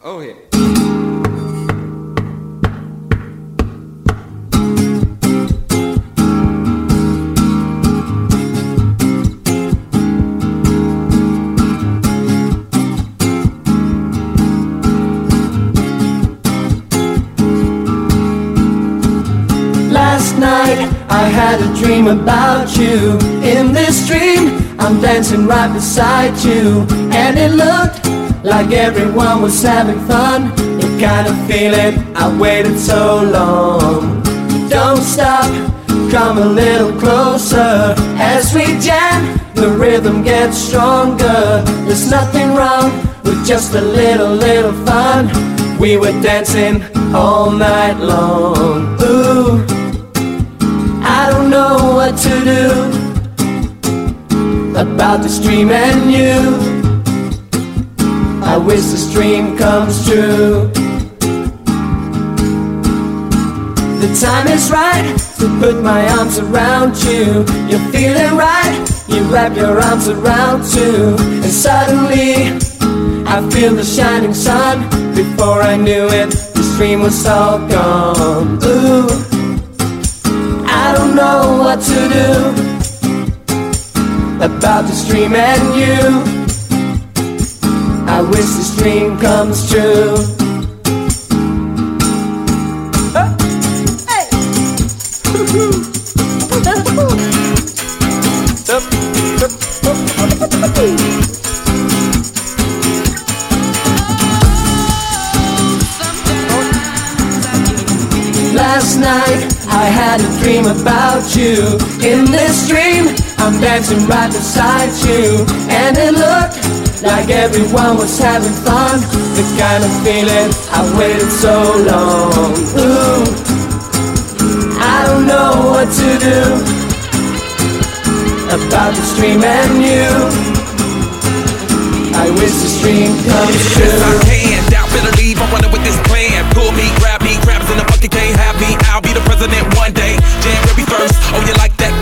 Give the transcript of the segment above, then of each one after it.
Oh yeah. Last night I had a dream about you. In this dream, I'm dancing right beside you. And it looked like everyone was having fun. The kind of feeling I waited so long. Don't stop, come a little closer. As we jam, the rhythm gets stronger. There's nothing wrong with just a little, little fun. We were dancing all night long. Ooh. I don't know what to do about this dream and you. I wish this dream comes true. The time is right to put my arms around you. You're feeling right, you wrap your arms around too. And suddenly, I feel the shining sun. Before I knew it, this dream was all gone. Ooh. I don't know what to do about this dream and you. I wish this dream comes true. Last night I had a dream about you. In this dream, I'm dancing right beside you. And it looked like everyone was having fun. The kind of feeling I waited so long. Ooh, I don't know what to do about this dream and you. I wish this dream comes Yes, true. I can. Doubt, better leave. I'm running with this plan. Pull me, grab me, crabs in the bucket can't have me. I'll be the president one day. January first. Oh, you like that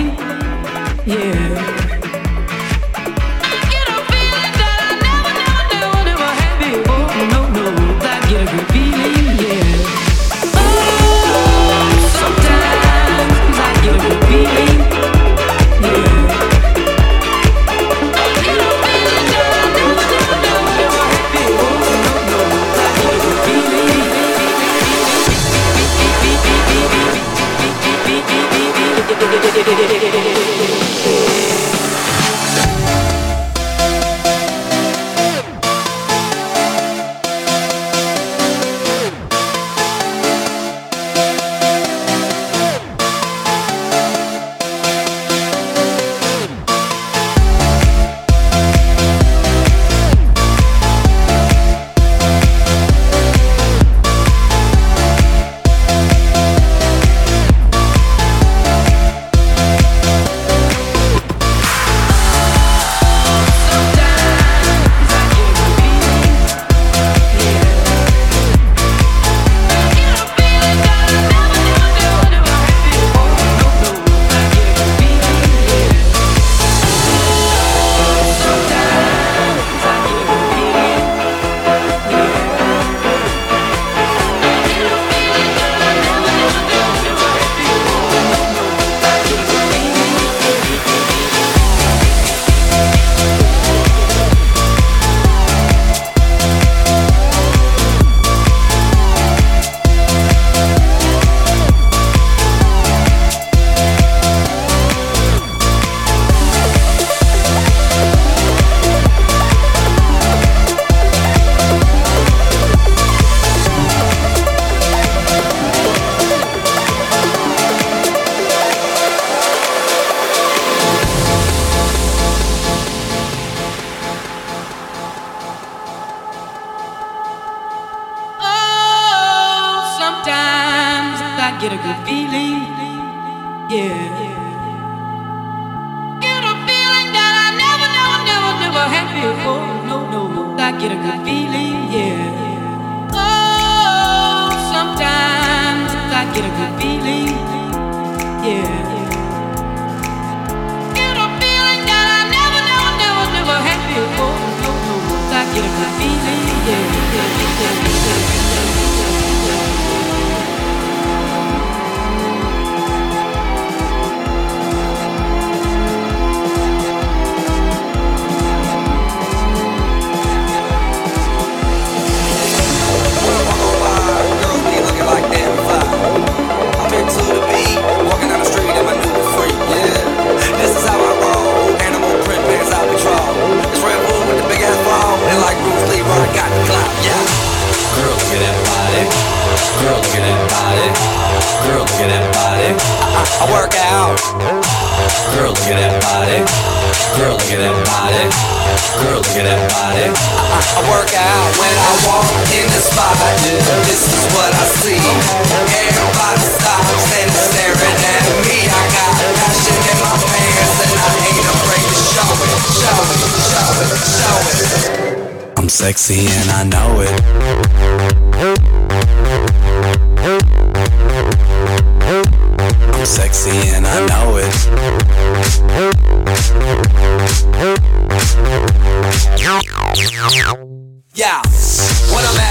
and I know it. Yeah, what I'm at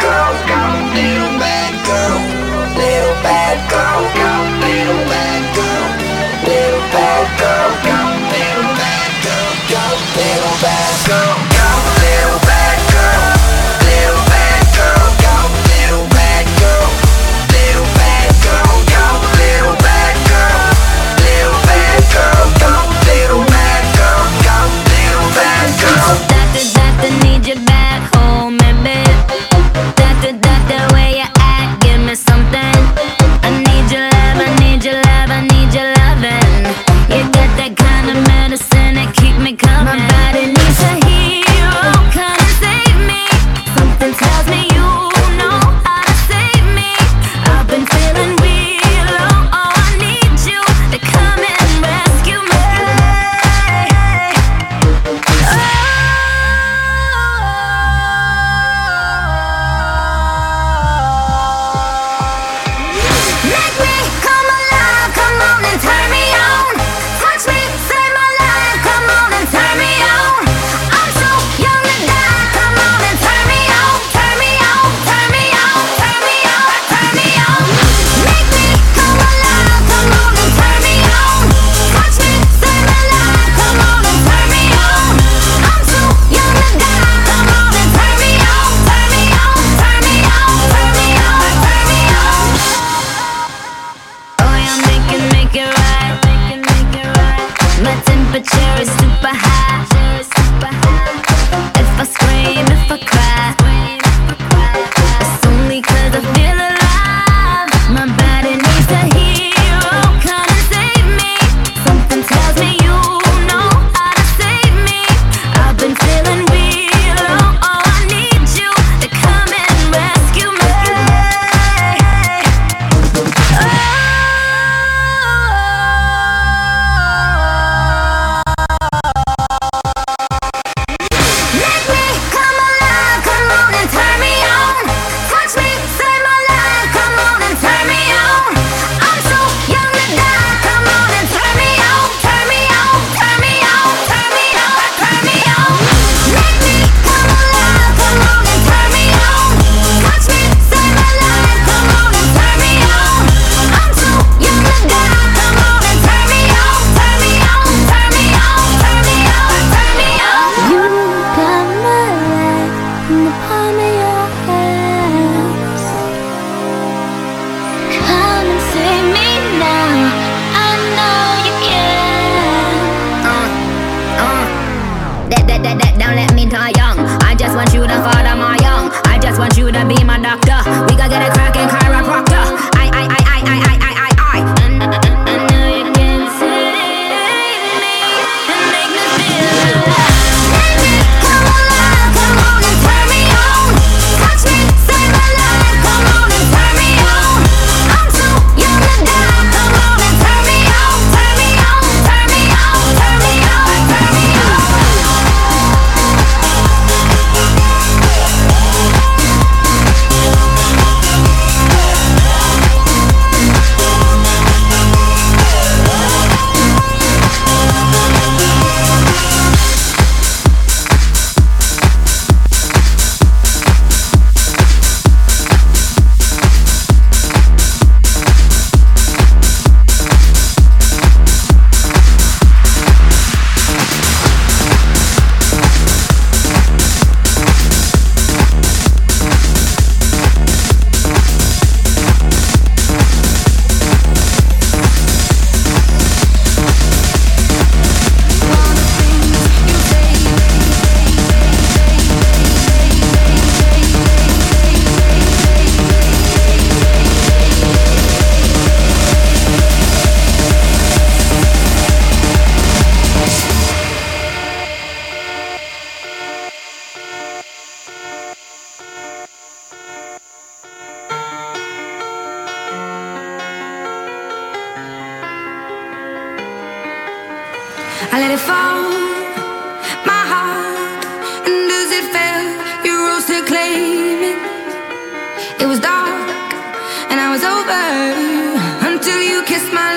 girl, go, little bad girl,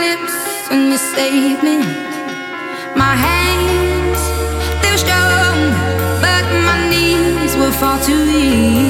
Big Bad Wolf.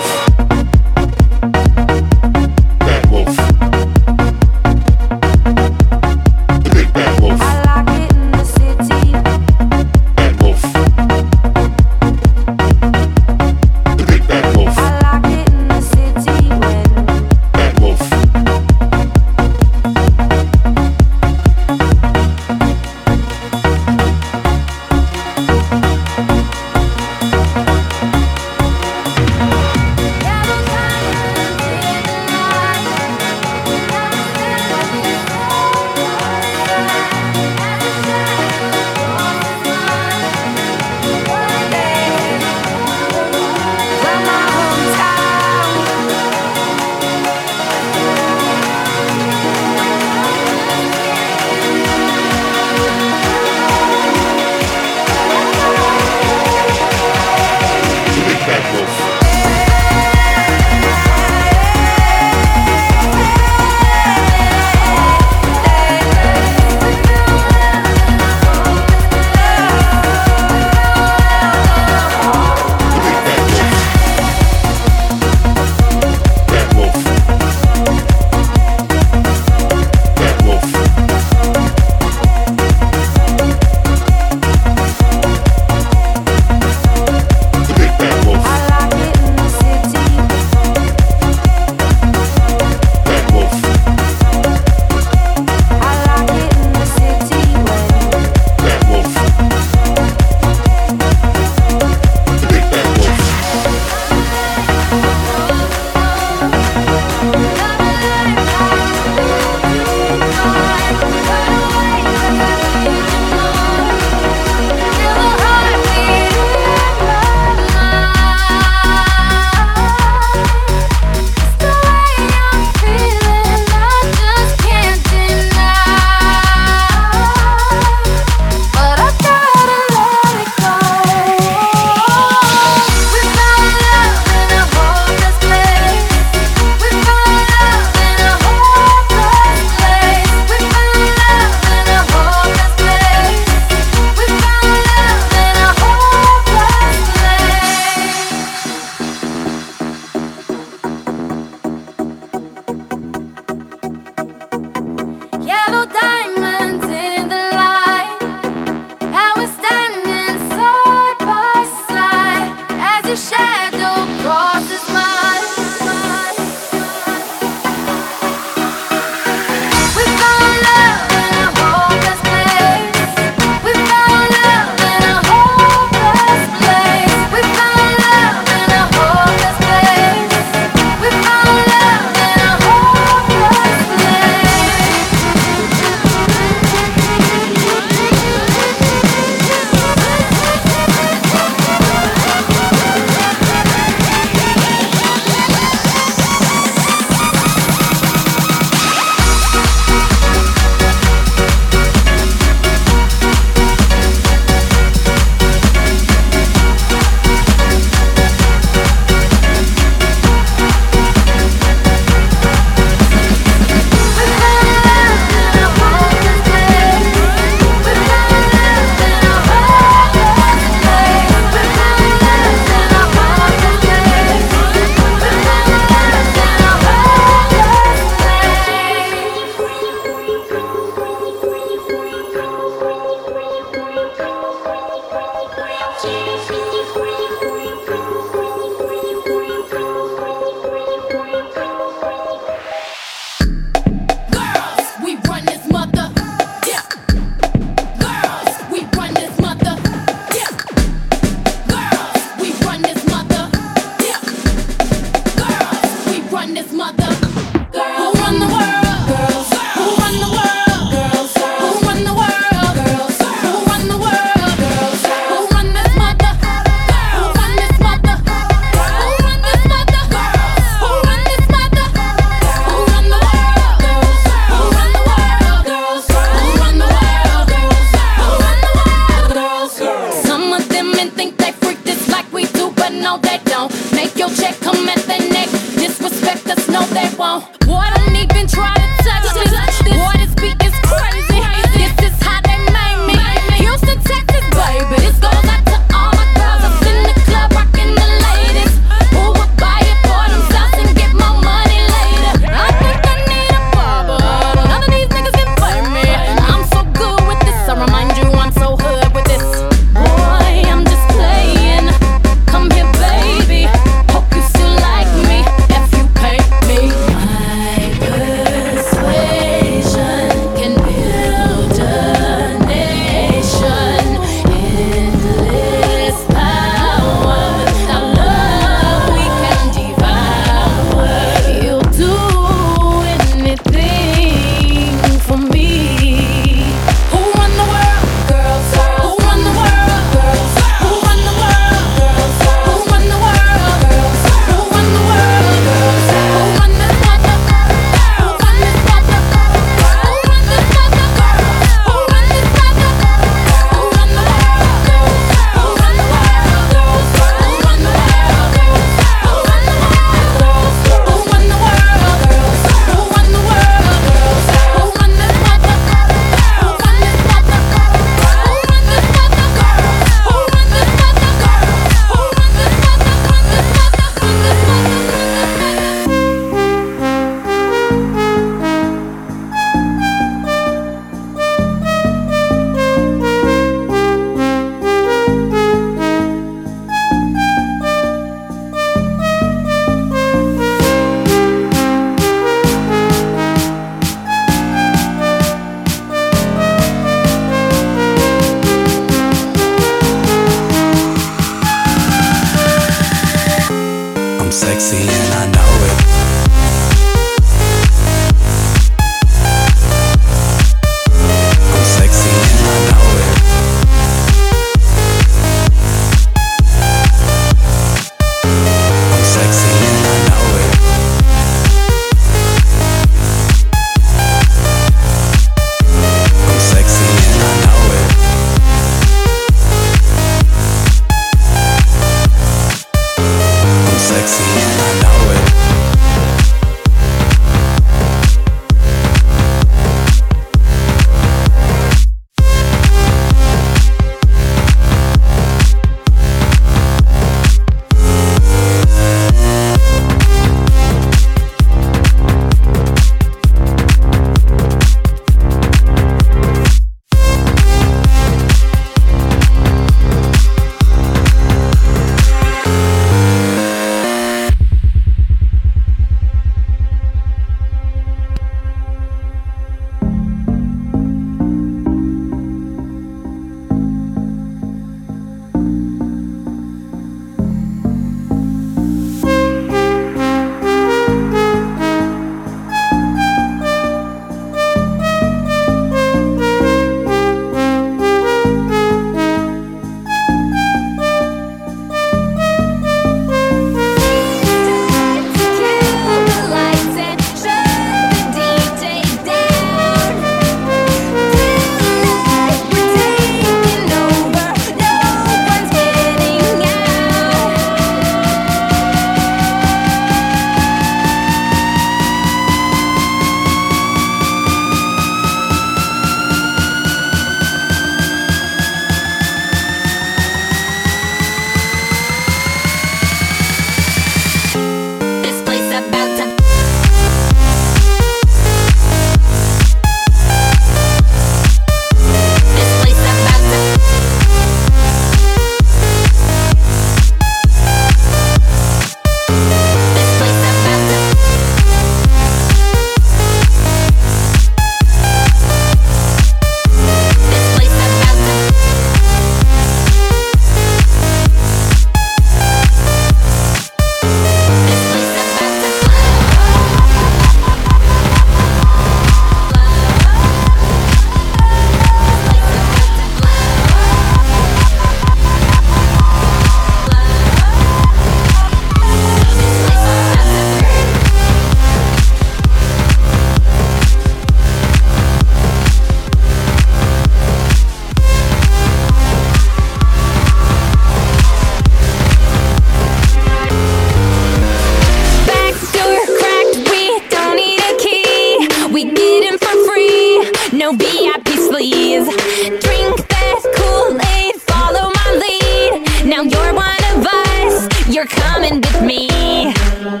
You're coming with me.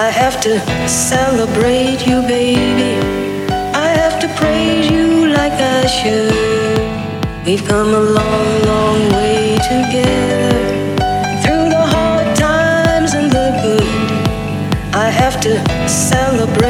I have to celebrate you, baby. I have to praise you like I should. We've come a long, long way together. Through the hard times and the good, I have to celebrate.